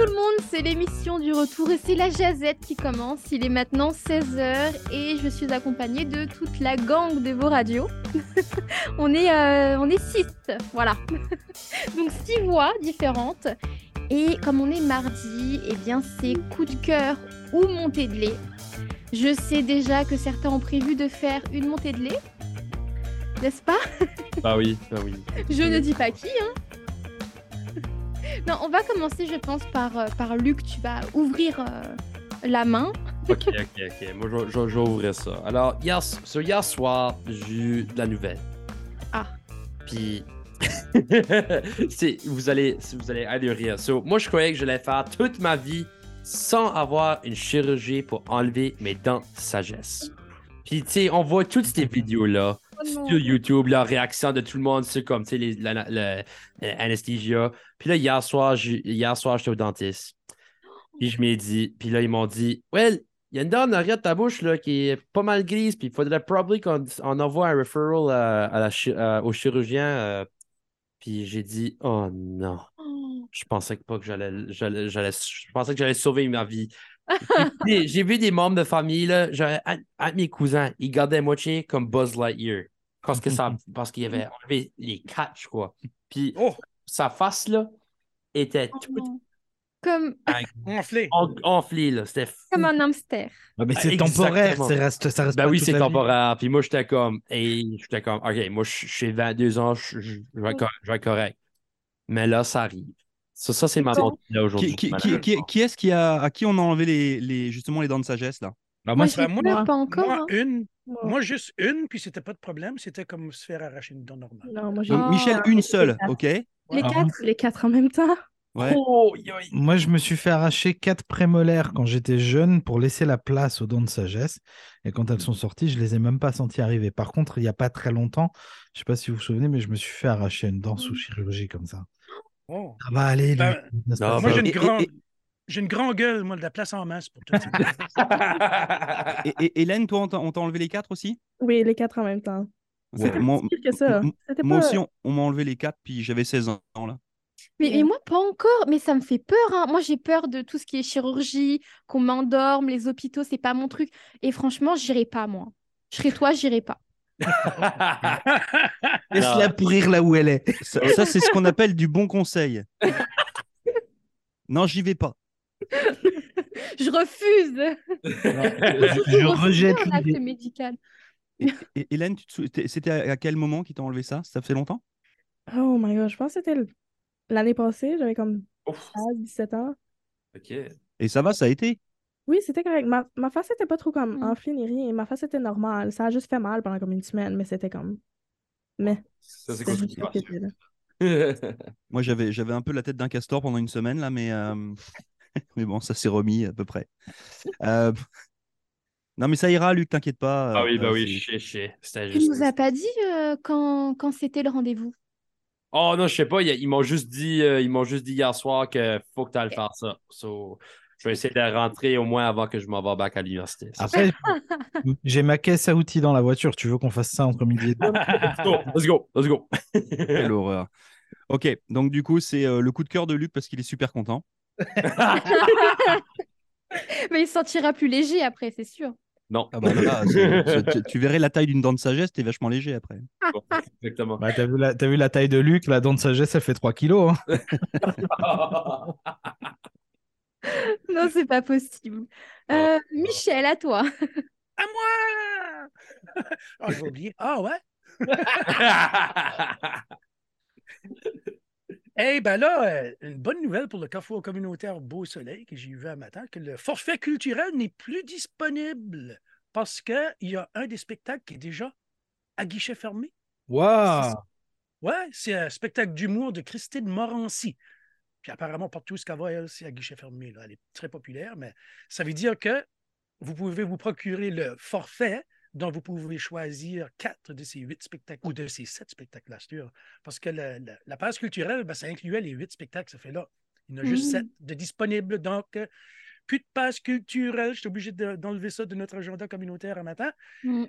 tout le monde, c'est l'émission du retour et c'est la jazette qui commence. Il est maintenant 16h et je suis accompagnée de toute la gang de vos radios. on est euh, on est six, voilà. Donc six voix différentes. Et comme on est mardi, eh bien c'est coup de cœur ou montée de lait. Je sais déjà que certains ont prévu de faire une montée de lait. N'est-ce pas? Bah oui, bah oui. Je ne dis pas qui, hein. Non, on va commencer, je pense, par, euh, par Luc. Tu vas ouvrir euh, la main. Ok, ok, ok. Moi, je, je- je vais ouvrir ça. Alors, hier, so, hier soir, j'ai eu de la nouvelle. Ah. Puis, vous allez, vous allez aller rire. So, moi, je croyais que j'allais faire toute ma vie sans avoir une chirurgie pour enlever mes dents de sagesse. Puis, tu sais, on voit toutes ces vidéos-là sur YouTube, la réaction de tout le monde, c'est comme, tu sais, l'anesthésia. Puis là, hier soir, j'ai- hier soir, j'étais au dentiste. Puis je m'ai dit, puis là, ils m'ont dit, well, il y a une dent en arrière de ta bouche là, qui est pas mal grise, puis il faudrait probablement qu'on on envoie un referral à, à la chi- à- au chirurgien. euh. Puis j'ai dit, oh non, Oh. je pensais pas que j'allais- je pensais que j'allais sauver ma vie. J'ai- vu des membres de famille, là, genre, un, un de mes cousins, ils gardaient moitié comme Buzz Lightyear. Parce que ça, parce qu'il avait enlevé les quatre, je crois. Puis Oh, sa face, là, était Oh toute. Comme, enflé. en- enflée, là. C'était fou. comme un hamster. Ouais, mais Ah, c'est temporaire, ça reste, ça reste Ben pas oui, c'est temporaire. Puis moi, j'étais comme, hey, j'étais comme, OK, moi, je- j'ai 22 ans, je, je- je vais être cor- je vais être correct. Mais là, ça arrive. Ça, ça c'est ma là aujourd'hui. Qui, qui, qui, qui, qui est-ce qui a, à qui on a enlevé les, les, justement les dents de sagesse là? Bah, Moi, moi, j'ai ben, moi- peur, pas encore. Moi, hein. une. Moi. Moi, juste une, puis c'était pas de problème. C'était comme se faire arracher une dent normale. Non, moi j'ai Donc, Oh. Michel, une seule, ok? Les Ah, quatre les quatre en même temps. Ouais. Oh, moi, je me suis fait arracher quatre prémolaires quand j'étais jeune pour laisser la place aux dents de sagesse. Et quand elles sont sorties, je les ai même pas senties arriver. Par contre, il y a pas très longtemps, je sais pas si vous vous souvenez, mais je me suis fait arracher une dent sous chirurgie comme ça. Oh. Ça va aller, Ben, Luc, n'est-ce non, pas Moi, bah, j'ai une, grande... et- j'ai une grande gueule, moi, de la place en masse pour tout ça. Et, et- Hélène, toi, on t'a enlevé les quatre aussi? Oui, les quatre en même temps. Moi, que ça. pas- aussi, on, on m'a enlevé les quatre, puis j'avais 16 ans là. Mais, mais moi, pas encore. Mais ça me fait peur. hein. Moi, j'ai peur de tout ce qui est chirurgie, qu'on m'endorme, les hôpitaux, c'est pas mon truc. Et franchement, j'irai pas, moi. Je serais toi, j'irai pas. Laisse-la pourrir là où elle est. Ça, ça, c'est ce qu'on appelle du bon conseil. non, j'y vais pas. Je refuse. je, je rejette un acte l'idée. médical. Et, et- Hélène, tu te sou- t'es- c'était à, quel moment qu'ils t'ont enlevé ça? Ça fait longtemps? Oh my god, je pense que c'était l'année passée, j'avais comme Ouf. 16, 17 ans. OK. Et ça va, ça a été? Oui, c'était correct. Ma, ma face était pas trop comme Mm. enflée ni rien. Ma face était normale. Ça a juste fait mal pendant comme une semaine, mais c'était comme. Mais Ça, c'est. Moi, j'avais, j'avais un peu la tête d'un castor pendant une semaine, là, mais, euh, mais bon, ça s'est remis à peu près. Euh, Non, mais ça ira, Luc, t'inquiète pas. Ah oui, bah euh, oui, sais. C'était Tu juste. nous as pas dit euh, quand, quand c'était le rendez-vous? Oh non, je sais pas, ils, m'ont juste dit euh, ils m'ont juste dit hier soir que faut que tu ailles faire ça. So, je vais essayer de rentrer au moins avant que je m'en vais back à l'université. Après, j'ai ma caisse à outils dans la voiture. Tu veux qu'on fasse ça entre midi et deux? Let's go, let's go, let's go. Quelle horreur. Ok, donc du coup, c'est euh, le coup de cœur de Luc parce qu'il est super content. Mais il se sentira plus léger après, c'est sûr. non, Ah bah là, c'est- c'est- tu, tu verrais la taille d'une dent de sagesse, t'es vachement léger après. exactement. Bah, T'as vu, la- t'as vu la taille de Luc La dent de sagesse, elle fait 3 kilos. hein. Non, c'est pas possible. Euh, Michel, à toi. À moi! Ah, j'ai oublié. Ah ouais? Eh ben là, euh, une bonne nouvelle pour le Carrefour communautaire Beau Soleil que j'ai vu un matin, que le forfait culturel n'est plus disponible parce qu'il y a un des spectacles qui est déjà à guichet fermé. Waouh Ouais, c'est un spectacle d'humour de Christine Morancy. Puis apparemment, partout ce qu'elle va, elle, c'est à guichet fermé. là. Elle est très populaire, mais ça veut dire que vous pouvez vous procurer le forfait dont vous pouvez choisir quatre de ces huit spectacles, ou de ces sept spectacles, sûr. Parce que la passe culturelle, ben, ça incluait les huit spectacles, ça fait là. Il y en a juste Mhm. sept de disponibles, donc euh, plus de passe culturelle. Je suis obligé de- d'enlever ça de notre agenda communautaire un matin.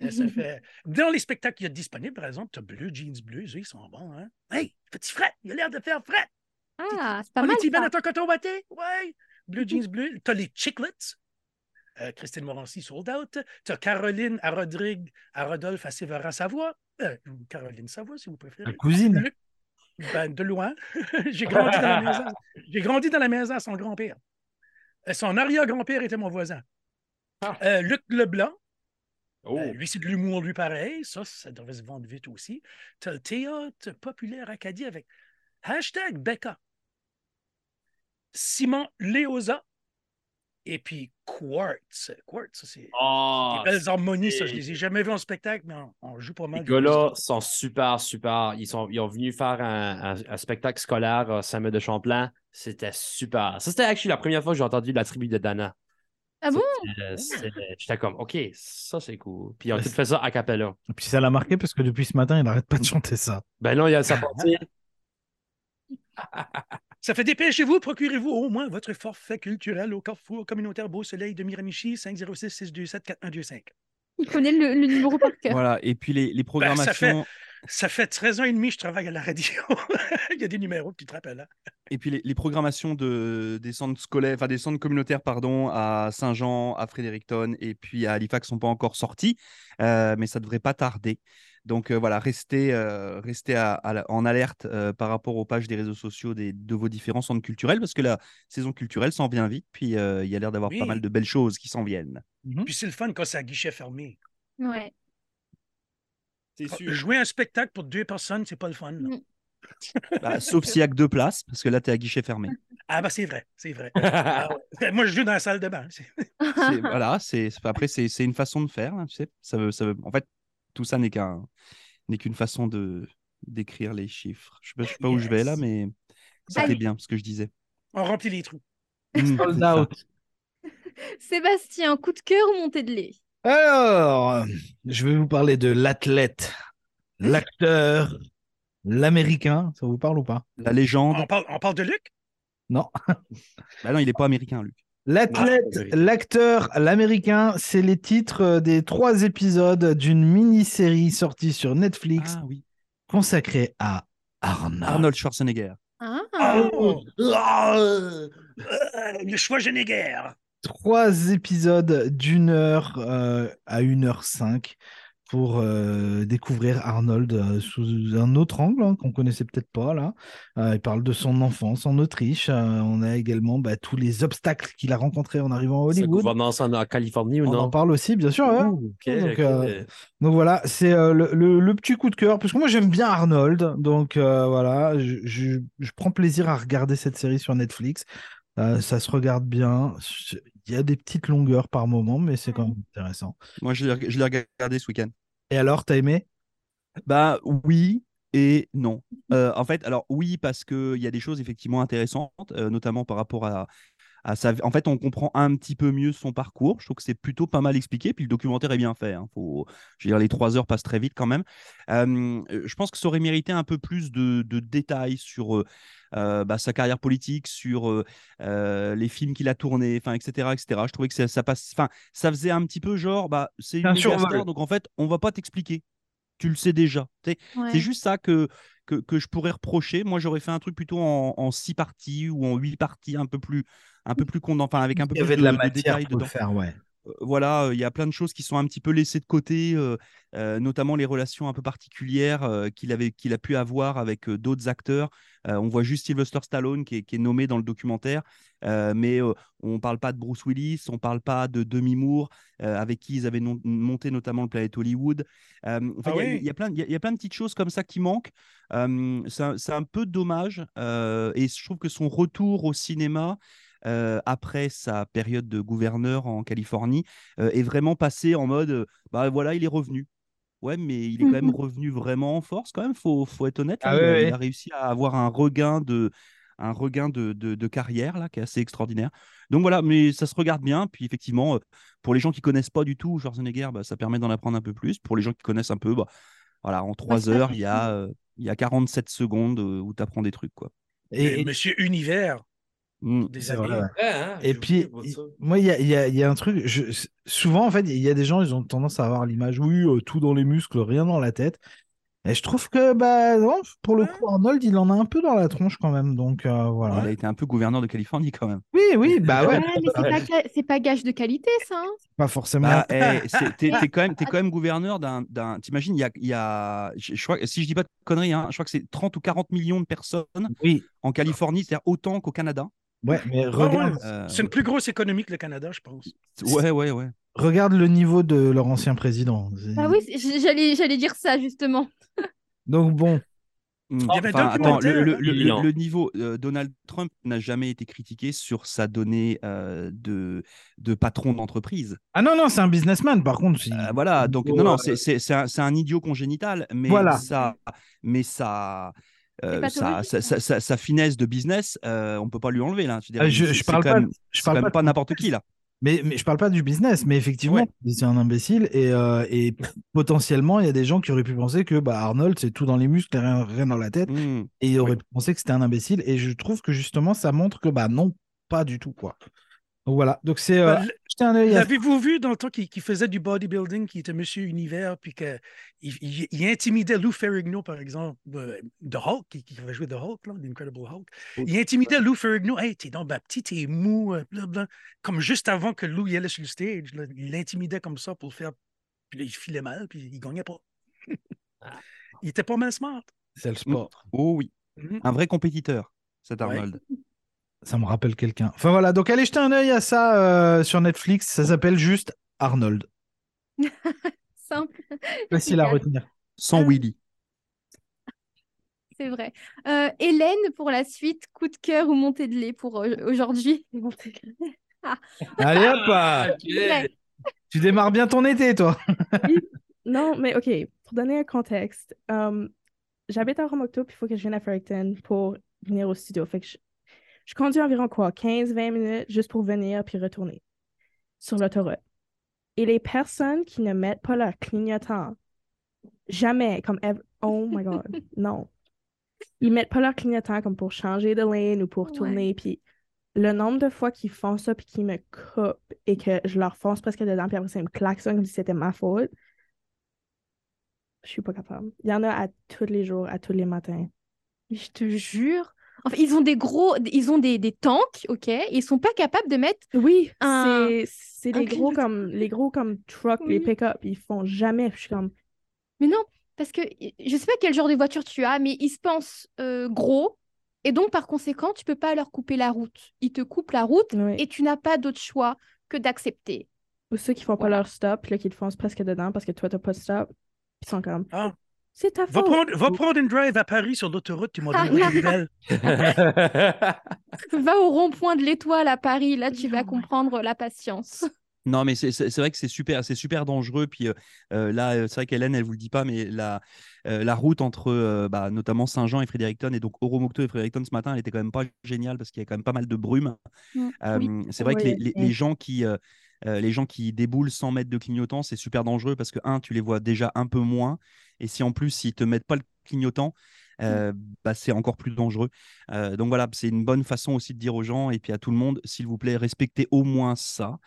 Ça fait... Dans les spectacles qu'il y a disponibles, par exemple, tu as Bleu, Jeans Bleus, ils sont bons. Hein? Hey, petit fret, il a l'air de faire fret. Ah, c'est pas Oh, les mal. Tibans ça. à ton coton watté? Ouais. Blue jeans bleu. T'as les Chiclets. Euh, Christine Morancy, sold out. T'as Caroline à Rodrigue, à Rodolphe, à Séverin-Savoie. Euh, Caroline Savoie, si vous La préférez. cousine. Le- Ben, de loin. J'ai grandi dans la maison. J'ai grandi dans la maison à son grand-père. Euh, Son arrière-grand-père était mon voisin. Ah. Euh, Luc Leblanc, Oh. euh, lui, c'est de l'humour, lui, pareil. Ça, ça devrait se vendre vite aussi. Tu as le théâtre populaire acadien avec hashtag Becca. Simon Léosa. Et puis Quartz. Quartz, ça, c'est Ah, des belles harmonies, ça. Je les ai jamais vus en spectacle, mais on, on joue pas mal. Les gars-là sont super, super. Ils, sont, ils ont venu faire un, un- un spectacle scolaire à Samuel de Champlain. C'était super. Ça, c'était actually la première fois que j'ai entendu la tribu de Dana. Ah bon? Euh, c'est- J'étais comme, OK, ça, c'est cool. Puis ils ont Ouais, tout fait ça a cappella. Et puis ça l'a marqué parce que depuis ce matin, il n'arrête pas de chanter ça. Ben non, il y a sa partie. Ça fait dépêchez-vous, procurez-vous au moins votre forfait culturel au Carrefour communautaire Beau Soleil de Miramichi, 506 627 4125. Il connaît le, le numéro par cœur. Voilà. Et puis les, les Ben, ça fait- programmations. Ça fait 13 ans et demi que je travaille à la radio. Il y a des numéros qui te rappellent. hein. Et puis les, les programmations de, des centres scolaires, enfin des centres communautaires, pardon, à Saint-Jean, à Fredericton et puis à Halifax sont pas encore sortis, euh, mais ça devrait pas tarder. Donc euh, voilà, restez, euh, restez à- à la- en alerte euh, par rapport aux pages des réseaux sociaux des, de vos différents centres culturels, parce que la saison culturelle s'en vient vite, puis euh, il y a l'air d'avoir Oui. pas mal de belles choses qui s'en viennent. Puis c'est le fun quand c'est à guichet fermé. Ouais. C'est Jouer un spectacle pour deux personnes, c'est pas le fun. là. Mm. Bah, sauf s'il y a que deux places, parce que là, tu es à guichet fermé. Ah, bah c'est vrai, c'est vrai. Ah ouais. Moi, je joue dans la salle de bain. voilà, c'est après c'est c'est une façon de faire, hein, tu sais. Ça veut, ça veut- en fait, tout ça n'est qu'un n'est qu'une façon de d'écrire les chiffres. Je sais pas, je sais pas où je vais là, mais c'était bien ce que je disais. On remplit les trous. Mm, Sold ça. out. Sébastien, coup de cœur ou montée de lait? Alors, je vais vous parler de l'athlète, l'acteur, l'américain. Ça vous parle ou pas? La légende. On parle, on parle de Luc? Non. Bah non, il est pas américain, Luc. L'athlète, Ah, l'acteur, l'américain, c'est les titres euh, des trois épisodes d'une mini-série sortie sur Netflix Ah oui. consacrée à Arnold. Arnold Schwarzenegger. Ah, Oh! Euh, le choix Schwarzenegger. Trois épisodes d'une heure euh, à une heure cinq pour euh, découvrir Arnold euh, sous un autre angle hein, qu'on connaissait peut-être pas là. Euh, il parle de son enfance en Autriche. Euh, on a également bah, tous les obstacles qu'il a rencontrés en arrivant à Sa Hollywood. gouvernance en, en Californie ou On non? en parle aussi, bien sûr. ouais. Ouh, ok, Donc, euh, voilà, c'est euh, le, le- le petit coup de cœur, parce que moi j'aime bien Arnold, donc euh, voilà, je, je- je prends plaisir à regarder cette série sur Netflix. Euh, ça se regarde bien, il y a des petites longueurs par moment, mais c'est quand même intéressant. Moi, je l'ai regardé ce week-end. Et alors, t'as aimé? Bah oui et non. Euh, en fait, alors oui, parce qu'il y a des choses effectivement intéressantes, euh, notamment par rapport à, à sa... En fait, on comprend un petit peu mieux son parcours. Je trouve que c'est plutôt pas mal expliqué. Puis le documentaire est bien fait. hein. Faut... Je veux dire, les trois heures passent très vite quand même. Euh, je pense que ça aurait mérité un peu plus de, de détails sur euh, euh, bah, sa carrière politique, sur euh, les films qu'il a tournés, enfin, etc., etc. Je trouvais que ça, ça passe... enfin, ça faisait un petit peu genre, bah, c'est une star, donc en fait, on va pas t'expliquer. Tu le sais déjà. Ouais. c'est juste ça que, que, que je pourrais reprocher. Moi, j'aurais fait un truc plutôt en, en six parties ou en huit parties, un peu plus, un peu plus condensé, enfin avec un peu Il y plus avait de la de matière pour le dedans. faire, ouais. Voilà, il y a plein de choses qui sont un petit peu laissées de côté, notamment les relations un peu particulières qu'il avait, qu'il a pu avoir avec d'autres acteurs. On voit juste Sylvester Stallone qui est, qui est nommé dans le documentaire, mais on parle pas de Bruce Willis, on parle pas de Demi Moore, avec qui ils avaient non- monté notamment le Planet Hollywood. Enfin, Ah il y a- oui. il y, a plein, il y a- il y a plein de petites choses comme ça qui manquent. C'est un, un peu dommage, et je trouve que son retour au cinéma. Euh, après sa période de gouverneur en Californie, euh, est vraiment passé en mode euh, bah voilà, il est revenu. Ouais, mais il est quand même Mhm. revenu vraiment en force, quand même, faut, faut être honnête. Ah là, il, a, ouais, il ouais. a réussi à avoir un regain de, un regain de, de, de carrière là, qui est assez extraordinaire. Donc voilà, mais ça se regarde bien. Puis effectivement, pour les gens qui connaissent pas du tout Schwarzenegger, bah, ça permet d'en apprendre un peu plus. Pour les gens qui connaissent un peu, bah, voilà, en trois ça heures, il y a, euh, il y a 47 secondes où tu apprends des trucs. Quoi. Et, et- Monsieur Univers, Mm. des c'est années. vrai, ouais. Ouais, hein, Et puis, moi, il y a, il y a- il y a un truc. je- souvent, en fait, il y a des gens, ils ont tendance à avoir l'image, oui, euh, tout dans les muscles, rien dans la tête. Et je trouve que, bah, non, pour le coup, Arnold, il en a un peu dans la tronche quand même. Donc, euh, voilà. Il a été un peu gouverneur de Californie quand même. Oui, oui, bah ouais, Ouais, mais c'est pas, ga- c'est pas gage de qualité, ça. hein. pas forcément. Bah, eh, c'est- t'es t'es quand même, t'es quand même gouverneur d'un. d'un- T'imagines, il y a, y a je, je crois, si je dis pas de conneries, hein, je crois que c'est 30 ou 40 millions de personnes Oui, en Californie, c'est-à-dire autant qu'au Canada. Ouais, mais regarde, ouais, Euh, C'est une plus grosse économie que le Canada, je pense. ouais, ouais, ouais. regarde le niveau de leur ancien président. Ah oui, c'est- j'allais, j'allais dire ça, justement. Donc bon, Enfin, attends, le, documentaire, le- le- le- Non. le niveau, euh, Donald Trump n'a jamais été critiqué sur sa donnée euh, de, de patron d'entreprise. ah non, non, c'est un businessman, par contre. il- Euh, voilà, donc niveau, non, non, c'est- c'est c'est un, c'est un idiot congénital, mais Voilà. ça, mais ça, euh, sa, pathologique, sa, sa- sa- sa finesse de business, euh, on peut pas lui enlever là. Je, je, parle quand pas, même- je c'est parle quand pas, même pas n'importe qui là. mais, mais je parle pas du business, mais effectivement, Ouais. c'est un imbécile et, euh, et potentiellement, il y a des gens qui auraient pu penser que bah, Arnold, c'est tout dans les muscles et rien, rien dans la tête, Mm. et ils auraient pu penser que c'était un imbécile. Et je trouve que justement, ça montre que bah non, pas du tout quoi. Donc voilà, donc c'est euh, Ben, à L'avez-vous vu dans le temps qu'il qu'il faisait du bodybuilding, qui était Monsieur Univers, puis qu'il il, il intimidait Lou Ferrigno, par exemple, euh, de Hulk, qui, qui avait joué de Hulk, là, l'Incredible Hulk. Il intimidait Lou Ferrigno. Hey, t'es donc ben, petit, t'es mou, euh, blablabla. Comme juste avant que Lou y allait sur le stage, là, il l'intimidait comme ça pour le faire. Puis là, il filait mal, puis il gagnait pas. il était pas mal smart. c'est le sport. Oh oui, Mhm. un vrai compétiteur, cet Ouais. Ça me rappelle quelqu'un. Enfin voilà, donc allez jeter un œil à ça euh, sur Netflix. Ça s'appelle juste Arnold. Simple, Facile à retenir. Sans Willy. c'est vrai. Euh, Hélène, pour la suite, coup de cœur ou montée de lait pour euh, aujourd'hui? Montée de lait. Allez hop ah. Tu démarres bien ton été, toi. Non, mais OK, pour donner un contexte, j'habite à Romocto, puis il faut que je vienne à Fredericton pour venir au studio. Fait que je, je conduis environ quoi, 15-20 minutes juste pour venir puis retourner sur l'autoroute. Et les personnes qui ne mettent pas leur clignotant, jamais, comme oh my God, non. Ils mettent pas leur clignotant comme pour changer de lane ou pour Ouais. tourner, puis le nombre de fois qu'ils font ça puis qu'ils me coupent et que je leur fonce presque dedans, puis après ça, ils me klaxonnent comme si c'était ma faute. Je suis pas capable. Il y en a à tous les jours, à tous les matins. Je te jure. Enfin, ils ont des gros, ils ont des, des tanks, ok? Ils sont pas capables de mettre. Oui, Un- c'est les gros comme les gros comme truck, les Oui. pick-up, ils font jamais. Je suis comme Mais non, parce que je sais pas quel genre de voiture tu as, mais ils se pensent euh, gros. Et donc, par conséquent, tu peux pas leur couper la route. Ils te coupent la route oui. et tu n'as pas d'autre choix que d'accepter. Ou ceux qui font pas leur stop, là qui te foncent presque dedans parce que toi t'as pas de stop. Ils sont comme Ah, c'est ta va, faute. prendre, va prendre une drive à Paris sur l'autoroute, tu m'as donné non. une nouvelle. Va au rond-point de l'Étoile à Paris, là tu vas comprendre la patience. Non, mais c'est vrai que c'est super, c'est super dangereux. Puis euh, euh, là, euh, c'est vrai qu'Hélène, elle vous le dit pas, mais la, euh, la route entre euh, bah, notamment Saint-Jean et Fredericton, et donc Oromocto et Fredericton ce matin, elle était quand même pas géniale parce qu'il y a quand même pas mal de brume. Mm, Euh, oui. c'est vrai que les, Oui, les- oui. les gens qui, euh, les gens qui déboulent sans mettre de clignotant, c'est super dangereux parce que, un, tu les vois déjà un peu moins. Et si en plus, ils te mettent pas le clignotant, euh, bah, c'est encore plus dangereux. Euh, donc voilà, c'est une bonne façon aussi de dire aux gens et puis à tout le monde, s'il vous plaît, respectez au moins ça.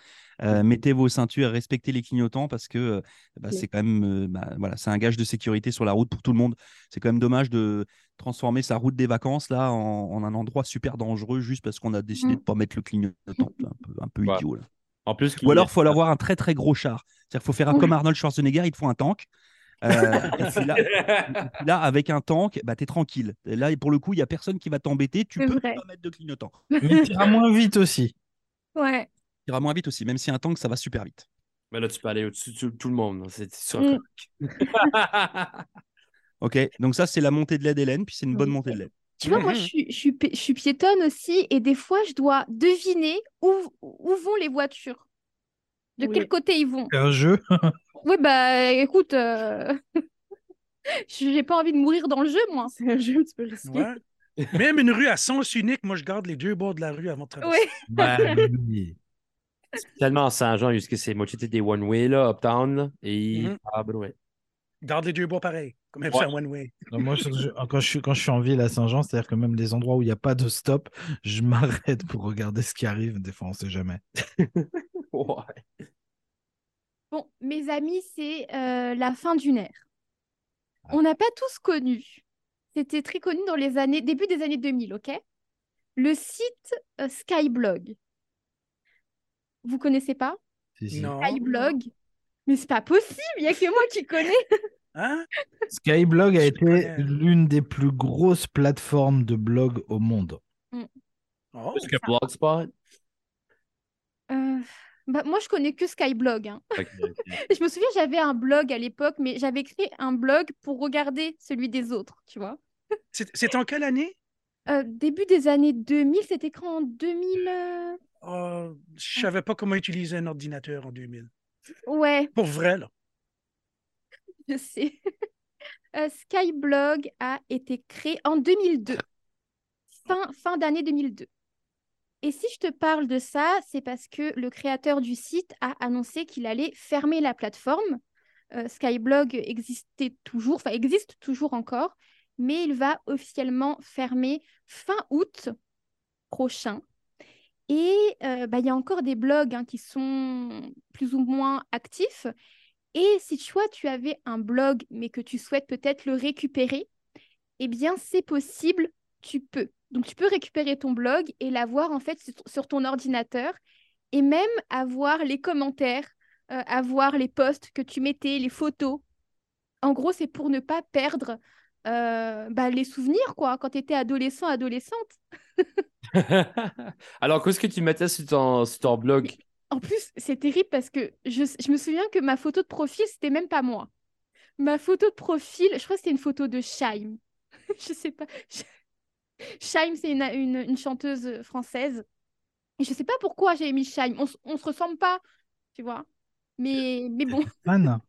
Euh, mettez vos ceintures et respectez les clignotants parce que bah, Oui. c'est quand même bah, voilà, c'est un gage de sécurité sur la route pour tout le monde. C'est quand même dommage de transformer sa route des vacances là en, en un endroit super dangereux juste parce qu'on a décidé de pas mettre le clignotant. C'est un peu, un peu Ouais. idiot là. En plus, Ou alors, il faut avoir un très très gros char. C'est-à-dire qu'il faut faire Oui. comme Arnold Schwarzenegger, il te faut un tank. Euh, et là, avec un tank, bah, tu es tranquille. Et là, pour le coup, il n'y a personne qui va t'embêter. Tu peux vrai. pas mettre de clignotant. Mais tu iras moins vite aussi. Ouais. Tu iras moins vite aussi, même si un tank, ça va super vite. Mais là, tu peux aller au-dessus de tout, le monde. C'est c'est Mm. sûr. Ok, donc ça, c'est la montée de lait d'Hélène, puis c'est une bonne montée de lait. Tu vois, moi, je suis, je, suis, je suis piétonne aussi, et des fois, je dois deviner où, où vont les voitures. De Oui. quel côté ils vont. C'est un jeu. Oui, bah écoute, euh... j'ai pas envie de mourir dans le jeu, moi. C'est un jeu un petit peu risqué. Ouais. Même une rue à sens unique, moi, je garde les deux bords de la rue avant de traverser. Oui. Bah, oui. Tellement Saint-Jean, jusque c'est moitié des one-way, là, uptown. Là, et. Mhm. Ah, ben ouais. Garde les deux bords pareil, comme Ouais. one-way. Non, moi, je- je- quand, je suis, quand je suis en ville à Saint-Jean, c'est-à-dire que même des endroits où il n'y a pas de stop, je m'arrête pour regarder ce qui arrive. Des fois, on ne sait jamais. Ouais. Bon, mes amis, c'est euh, la fin d'une ère. On n'a pas tous connu. C'était très connu dans les années, début des années 2000, ok? Le site euh, Skyblog. Vous connaissez pas? Si, si. Non. Skyblog Mais c'est pas possible, il y a que moi qui connais. Hein? Skyblog a Je été l'une des plus grosses plateformes de blog au monde. Oh, Plus que Blogspot. Euh, bah, moi, je connais que Skyblog. hein. Je me souviens, j'avais un blog à l'époque, mais j'avais créé un blog pour regarder celui des autres, tu vois. C'est c'est en quelle année? Euh, début des années 2000, c'était quand en 2000 euh, Oh, je savais pas comment utiliser un ordinateur en 2000. Ouais, Pour vrai, là. je sais. Euh, Skyblog a été créé en 2002, fin, fin d'année 2002. Et si je te parle de ça, c'est parce que le créateur du site a annoncé qu'il allait fermer la plateforme. Euh, Skyblog existait toujours, enfin existe toujours encore, mais il va officiellement fermer fin août prochain. Et euh, bah, il y a encore des blogs hein, qui sont plus ou moins actifs. Et si toi, tu avais un blog, mais que tu souhaites peut-être le récupérer, eh bien, c'est possible, tu peux. Donc, tu peux récupérer ton blog et l'avoir en fait sur- ton ordinateur et même avoir les commentaires, euh, avoir les posts que tu mettais, les photos. En gros, c'est pour ne pas perdre euh, bah, les souvenirs, quoi, quand tu étais adolescent, adolescente. Alors, qu'est-ce que tu mettais sur ton, sur ton blog? En plus, c'est terrible parce que je, je me souviens que ma photo de profil, c'était même pas moi. Ma photo de profil, je crois que c'était une photo de Shaim. je sais pas. Shaim, c'est une, une, une chanteuse française. Et je sais pas pourquoi j'ai mis Shaim. On, on se ressemble pas, tu vois. Mais, mais bon. Fan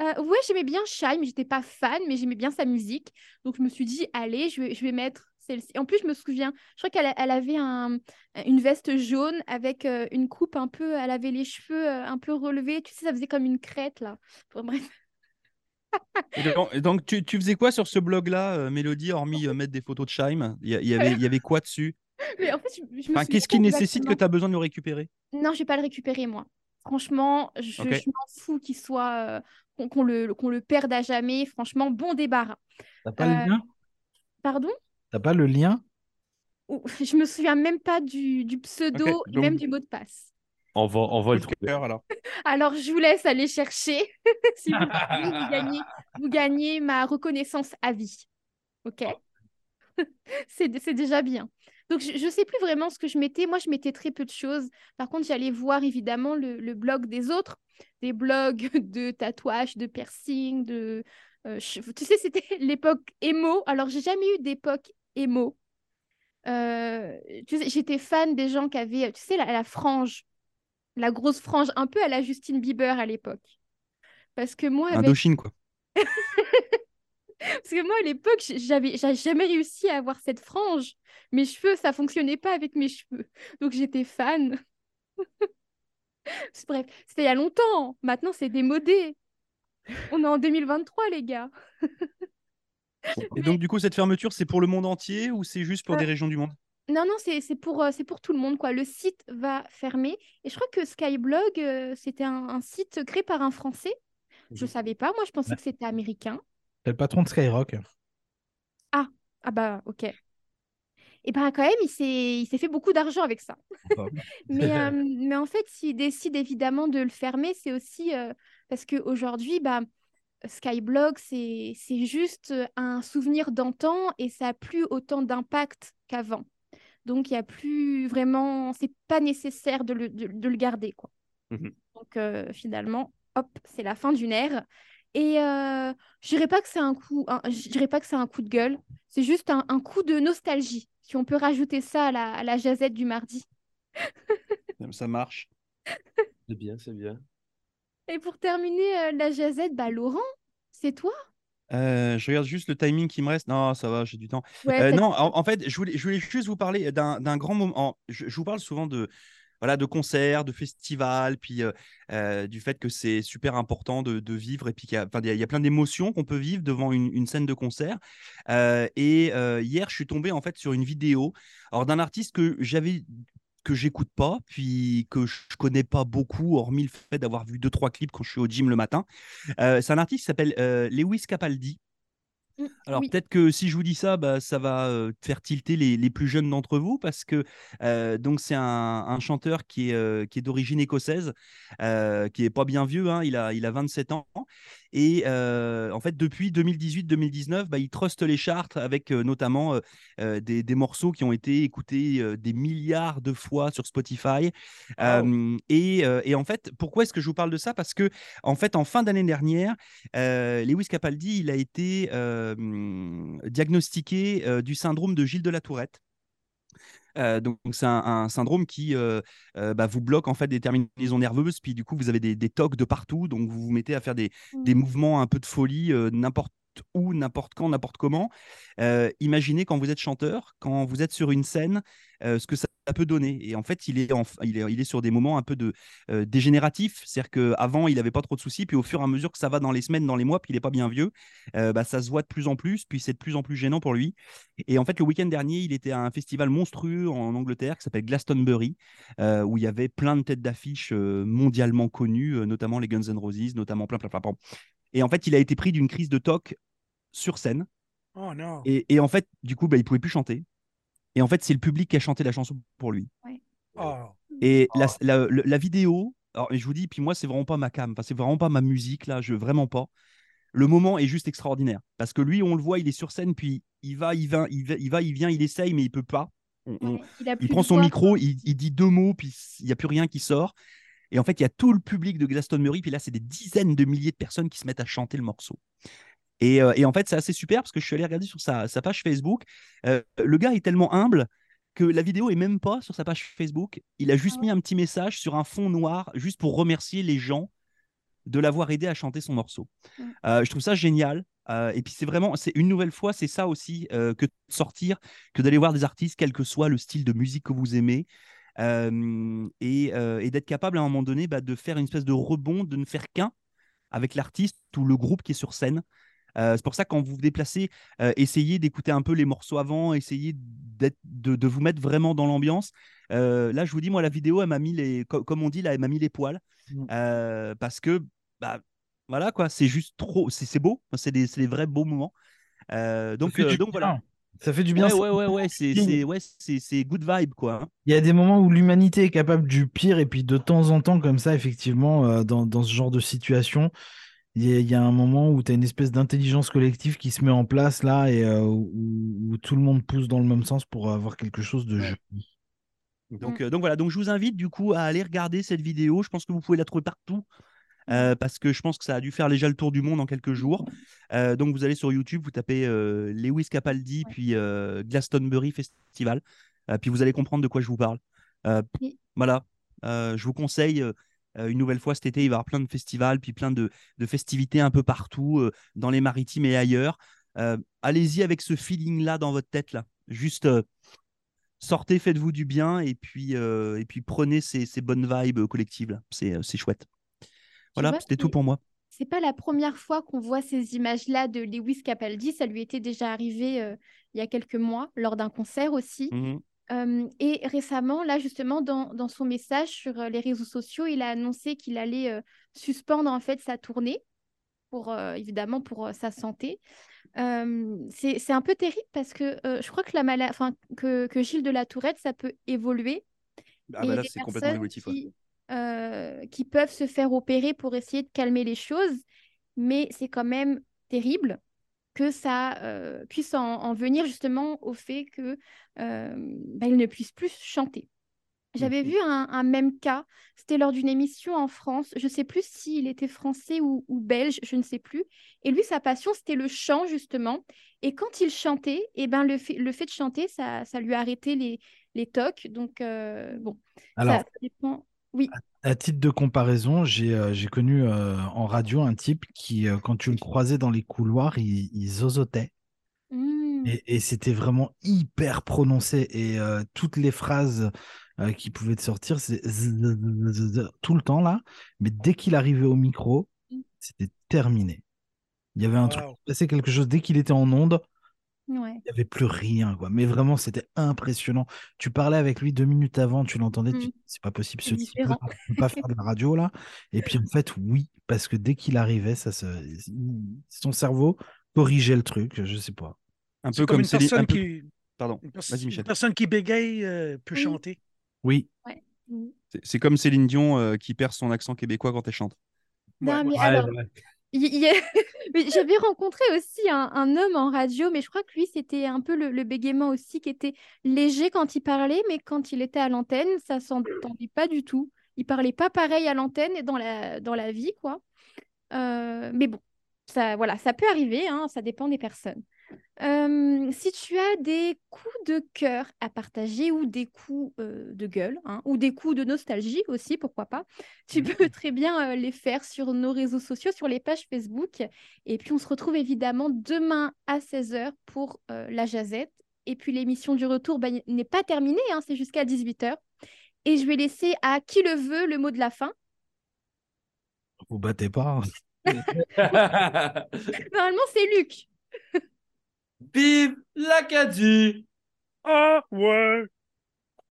Euh, ouais, j'aimais bien Shaim. J'étais pas fan, mais j'aimais bien sa musique. Donc je me suis dit, allez, je vais, je vais mettre celle-ci. En plus, je me souviens, je crois qu'elle a- elle avait un, une veste jaune avec euh, une coupe un peu. Elle avait les cheveux euh, un peu relevés. Tu sais, ça faisait comme une crête, là. Bon, bref. Et donc, et donc, tu, tu faisais quoi sur ce blog-là, euh, Mélodie, hormis mettre des photos de Scheim Il y, avait, y avait quoi dessus? Mais en fait, je, je me Enfin, souviens Qu'est-ce qui nécessite que tu as besoin de le récupérer? Non, je vais pas le récupérer, moi. Franchement, je, m'en fous qu'il soit. qu'on le, qu'on le perde à jamais. Franchement, bon débarras. T'as pas Euh, le lien Pardon? T'as pas le lien? Je me souviens même pas du, du pseudo et donc- même du mot de passe. On va, on va le trouver. cœur, alors. Alors, je vous laisse aller chercher. si vous gagnez, vous gagnez ma reconnaissance à vie. OK? C'est c'est déjà bien. Donc, je ne sais plus vraiment ce que je mettais. Moi, je mettais très peu de choses. Par contre, j'allais voir évidemment le, le blog des autres, des blogs de tatouage, de piercing, de... euh, tu sais, c'était l'époque émo. Alors, j'ai jamais eu d'époque émo. Euh, tu sais, j'étais fan des gens qui avaient, tu sais, la, la frange, la grosse frange, un peu à la Justine Bieber à l'époque. Parce que moi, avec... Indochine, quoi. Parce que moi, à l'époque, j'avais jamais réussi à avoir cette frange. Mes cheveux, ça fonctionnait pas avec mes cheveux. Donc, j'étais fan. Bref, c'était il y a longtemps. Maintenant, c'est démodé. On est en 2023, les gars. Et donc, du coup, cette fermeture, c'est pour le monde entier ou c'est juste pour Euh, des régions du monde? Non, non, c'est c'est pour, euh, c'est pour tout le monde, quoi. Le site va fermer. Et je crois que Skyblog, euh, c'était un, un site créé par un Français. Je savais pas. Moi, je pensais Ouais. que c'était américain. C'est le patron de Skyrock. Ah bah, ok. Et ben quand même, il s'est il s'est fait beaucoup d'argent avec ça. Mais, euh, mais en fait, s'il décide évidemment de le fermer, c'est aussi euh, parce qu'aujourd'hui, bah, Skyblog, c'est c'est juste un souvenir d'antan et ça n'a plus autant d'impact qu'avant. Donc, il n'y a plus vraiment, c'est pas nécessaire de le, de, de le garder, quoi. Mhm. Donc, euh, finalement, hop, c'est la fin d'une ère. Et euh, je dirais pas que c'est un coup, je dirais pas que c'est un coup de gueule, c'est juste un, un coup de nostalgie. Si on peut rajouter ça à la, à la jazette du mardi. Ça marche. C'est bien, c'est bien. Et pour terminer euh, la jazette, bah Laurent, c'est toi? Euh, je regarde juste le timing qui me reste. Non, ça va, j'ai du temps. Ouais, Euh, non, en, en fait, je voulais, je voulais juste vous parler d'un grand moment. Je, je vous parle souvent de, voilà, de concerts, de festivals, puis euh, du fait que c'est super important de, de vivre et puis qu'il y a, enfin, il y a- plein d'émotions qu'on peut vivre devant une, une scène de concert. Et hier, je suis tombé en fait sur une vidéo d'un artiste que j'avais que j'écoute pas, puis que je connais pas beaucoup, hormis le fait d'avoir vu deux trois clips quand je suis au gym le matin. Euh, c'est un artiste qui s'appelle euh, Lewis Capaldi. Mm, Alors oui. peut-être que si je vous dis ça, bah, ça va euh, faire tilter les, les plus jeunes d'entre vous parce que donc c'est un, un chanteur qui est, qui est d'origine écossaise, qui est pas bien vieux, hein, il, a, il a 27 ans et euh, en fait depuis 2018-2019, bah, il truste les charts avec euh, notamment euh, des, des morceaux qui ont été écoutés des milliards de fois sur Spotify. Et, et en fait, pourquoi est-ce que je vous parle de ça? Parce que en fait, en fin d'année dernière, Lewis Capaldi, il a été diagnostiqué du syndrome de Gilles de la Tourette. Euh, donc c'est un, un syndrome qui euh, euh, bah, vous bloque en fait des terminaisons nerveuses, puis du coup vous avez des, des tocs de partout, donc vous vous mettez à faire des, des mouvements un peu de folie n'importe où, n'importe quand, n'importe comment. Euh, imaginez quand vous êtes chanteur, quand vous êtes sur une scène, euh, ce que ça peut donner. Et en fait, il est, il est, il est sur des moments un peu de euh, dégénératifs. C'est-à-dire qu'avant, il n'avait pas trop de soucis, puis au fur et à mesure que ça va dans les semaines, dans les mois, puis il n'est pas bien vieux, bah, ça se voit de plus en plus, puis c'est de plus en plus gênant pour lui. Et en fait, le week-end dernier, il était à un festival monstrueux en Angleterre qui s'appelle Glastonbury, où il y avait plein de têtes d'affiche euh, mondialement connues, notamment les Guns N' Roses, notamment plein, plein, plein, plein. Et en fait, il a été pris d'une crise de toc sur scène. Oh non. Et, et en fait, du coup, bah, il pouvait plus chanter. Et en fait, c'est le public qui a chanté la chanson pour lui. Oh. Et la, la- le- la vidéo, alors et je vous dis, puis moi, c'est vraiment pas ma cam, enfin, c'est vraiment pas ma musique, là, je vraiment pas. Le moment est juste extraordinaire. Parce que lui, on le voit, il est sur scène, puis il va, il va, il va, il, va, il vient, il essaye, mais il peut pas. On- on- Ouais, il, prend son voix, micro, il, il dit deux mots, puis il n'y a plus rien qui sort. Et en fait, il y a tout le public de Glastonbury, puis là, c'est des dizaines de milliers de personnes qui se mettent à chanter le morceau. Et, euh, et en fait, c'est assez super parce que je suis allé regarder sur sa, sa page Facebook. Euh, le gars est tellement humble que la vidéo est même pas sur sa page Facebook. Il a juste Ah mis un petit message sur un fond noir, juste pour remercier les gens de l'avoir aidé à chanter son morceau. Mm. Euh, je trouve ça génial. Euh, et puis c'est vraiment, c'est une nouvelle fois, c'est ça aussi euh, que de sortir, que d'aller voir des artistes, quel que soit le style de musique que vous aimez, et, et d'être capable à un moment donné bah, de faire une espèce de rebond, de ne faire qu'un avec l'artiste ou le groupe qui est sur scène. Euh, c'est pour ça quand vous vous déplacez, euh, essayez d'écouter un peu les morceaux avant, essayez de, de vous mettre vraiment dans l'ambiance. Euh, là, je vous dis, moi, la vidéo, elle m'a mis les, co- comme on dit, là, elle m'a mis les poils Mm. Euh, parce que, bah, voilà quoi, c'est juste trop, c'est beau, c'est des, des vrais beaux moments. Donc, ça fait du donc voilà. bien. Ça fait du bien. Ouais, ouais, ouais, ouais, c'est ouais, good vibe quoi. hein. Il y a des moments où l'humanité est capable du pire, et puis de temps en temps, comme ça, effectivement, euh, dans, dans ce genre de situation, il y, a- il y a un moment où tu as une espèce d'intelligence collective qui se met en place là, et euh, où, où tout le monde pousse dans le même sens pour avoir quelque chose de Ouais. joli. Donc, Mm. euh, donc voilà, donc je vous invite du coup à aller regarder cette vidéo. Je pense que vous pouvez la trouver partout. euh, parce que je pense que ça a dû faire déjà le tour du monde en quelques jours. Euh, donc vous allez sur YouTube, vous tapez euh, Lewis Capaldi, Ouais. puis euh, Glastonbury Festival, euh, puis vous allez comprendre de quoi je vous parle. Euh, Oui. Voilà, Euh, je vous conseille euh, une nouvelle fois cet été, il va y avoir plein de festivals, puis plein de, de festivités un peu partout, euh, dans les maritimes et ailleurs. Euh, Allez-y avec ce feeling-là dans votre tête, là. Juste sortez, faites-vous du bien, et puis, et puis prenez ces, ces bonnes vibes collectives. C'est chouette. Voilà, c'était tout pour moi. C'est pas la première fois qu'on voit ces images-là de Lewis Capaldi. Ça lui était déjà arrivé euh, il y a quelques mois lors d'un concert aussi. Mhm. Euh, et récemment, là justement, dans, dans son message sur les réseaux sociaux, il a annoncé qu'il allait euh, suspendre en fait sa tournée pour euh, évidemment pour sa santé. C'est un peu terrible parce que je crois que la mala- que, que Gilles de la Tourette, ça peut évoluer. Ah bah là, c'est complètement évolutif. qui, qui peuvent se faire opérer pour essayer de calmer les choses, mais c'est quand même terrible que ça euh, puisse en, en venir justement au fait que euh, bah, ne puisse plus chanter. J'avais vu un, un même cas, c'était lors d'une émission en France, je ne sais plus s'il était français ou, ou belge, je ne sais plus. Et lui, sa passion, c'était le chant, justement. Et quand il chantait, eh ben, le, fait, le fait de chanter, ça, ça lui a arrêté les, les tocs. Donc, euh, bon, ça dépend. Oui, à titre de comparaison, j'ai euh, j'ai connu euh, en radio un type qui, euh, quand tu le croisais dans les couloirs, il, il zozotait. Mmh. Et, et c'était vraiment hyper prononcé. Et euh, toutes les phrases euh, qui pouvaient te sortir, c'est z- z- z- z- tout le temps là. Mais dès qu'il arrivait au micro, Mm. c'était terminé. Il y avait un truc, Wow. c'est quelque chose, dès qu'il était en onde, Ouais. Il n'y avait plus rien, quoi. Mais vraiment, c'était impressionnant. Tu parlais avec lui deux minutes avant, tu l'entendais, tu Mm. dis, c'est pas possible, ce type ne peut pas faire de la radio, là. Et puis, en fait, oui, parce que dès qu'il arrivait, ça se... son cerveau corrigeait le truc, je sais pas. Un peu comme comme une Céline. personne un peu- qui. Pardon, Une, personne qui bégaye euh, peut Oui. chanter. Oui. Mm. C'est- comme Céline Dion euh, qui perd son accent québécois quand elle chante. Non, Ouais. mais Ouais, alors, il- il j'avais rencontré aussi un, homme en radio, mais je crois que lui, c'était un peu le, bégaiement aussi, qui était léger quand il parlait, mais quand il était à l'antenne, ça s'entendait pas du tout. Il parlait pas pareil à l'antenne et dans la, dans la vie, quoi. Euh, mais bon, ça, voilà, ça peut arriver, hein, ça dépend des personnes. Euh, si tu as des coups de cœur à partager ou des coups euh, de gueule, hein, ou des coups de nostalgie aussi, pourquoi pas, tu peux très bien euh, les faire sur nos réseaux sociaux, sur les pages Facebook. Et puis on se retrouve évidemment demain à 16h pour euh, la jazette. Et puis l'émission du retour bah, n'est pas terminée, hein, c'est jusqu'à 18h. Et je vais laisser à qui le veut le mot de la fin. Vous battez pas. hein. Normalement, c'est Luc. Vive l'Acadie! Ah, ouais!